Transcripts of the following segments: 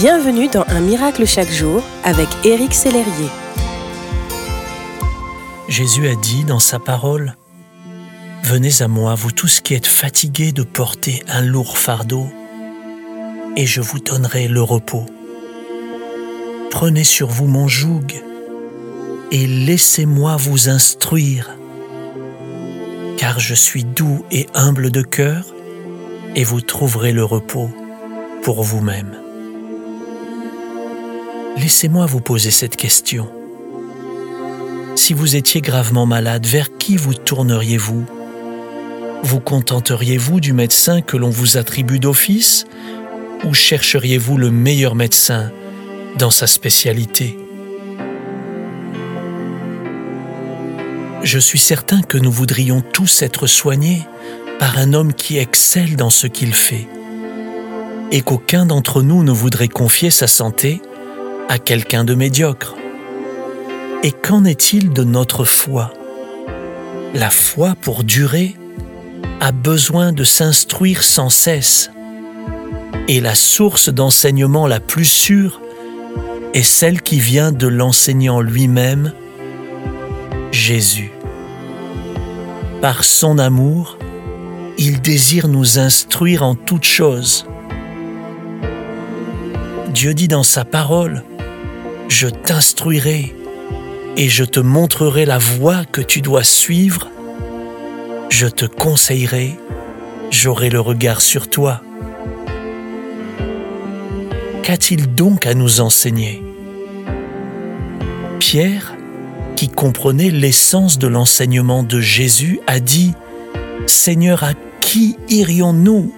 Bienvenue dans Un miracle chaque jour avec Éric Sellerier. Jésus a dit dans sa parole, Venez à moi, vous tous qui êtes fatigués de porter un lourd fardeau, et je vous donnerai le repos. Prenez sur vous mon joug, et laissez-moi vous instruire, car je suis doux et humble de cœur, et vous trouverez le repos pour vous-même. Laissez-moi vous poser cette question. Si vous étiez gravement malade, vers qui vous tourneriez-vous? Vous contenteriez-vous du médecin que l'on vous attribue d'office? Ou chercheriez-vous le meilleur médecin dans sa spécialité? Je suis certain que nous voudrions tous être soignés par un homme qui excelle dans ce qu'il fait et qu'aucun d'entre nous ne voudrait confier sa santé à quelqu'un de médiocre. Et qu'en est-il de notre foi? La foi, pour durer, a besoin de s'instruire sans cesse. Et la source d'enseignement la plus sûre est celle qui vient de l'enseignant lui-même, Jésus. Par son amour, il désire nous instruire en toutes choses. Dieu dit dans sa parole, Je t'instruirai et je te montrerai la voie que tu dois suivre, je te conseillerai, j'aurai le regard sur toi. Qu'a-t-il donc à nous enseigner? Pierre, qui comprenait l'essence de l'enseignement de Jésus, a dit, Seigneur, à qui irions-nous?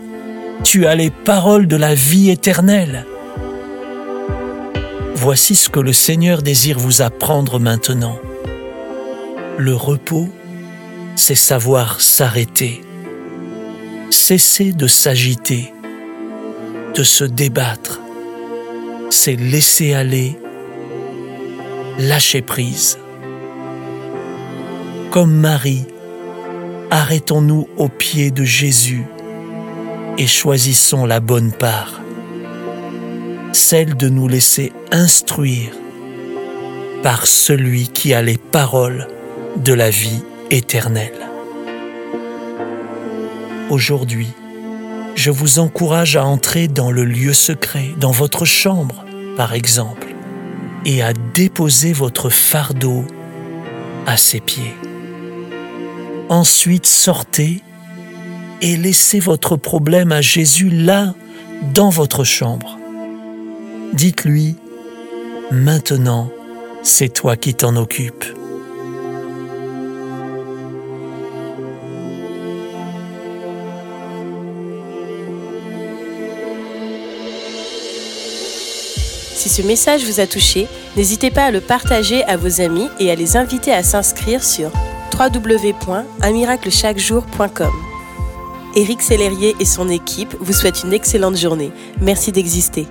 Tu as les paroles de la vie éternelle. Voici ce que le Seigneur désire vous apprendre maintenant. Le repos, c'est savoir s'arrêter, cesser de s'agiter, de se débattre, c'est laisser aller, lâcher prise. Comme Marie, arrêtons-nous aux pieds de Jésus et choisissons la bonne part celle de nous laisser instruire par celui qui a les paroles de la vie éternelle. Aujourd'hui, je vous encourage à entrer dans le lieu secret, dans votre chambre par exemple, et à déposer votre fardeau à ses pieds. Ensuite, sortez et laissez votre problème à Jésus là, dans votre chambre. Dites-lui, maintenant, c'est toi qui t'en occupes. Si ce message vous a touché, n'hésitez pas à le partager à vos amis et à les inviter à s'inscrire sur www.unmiraclechaquejour.com. Éric Sellerier et son équipe vous souhaitent une excellente journée. Merci d'exister.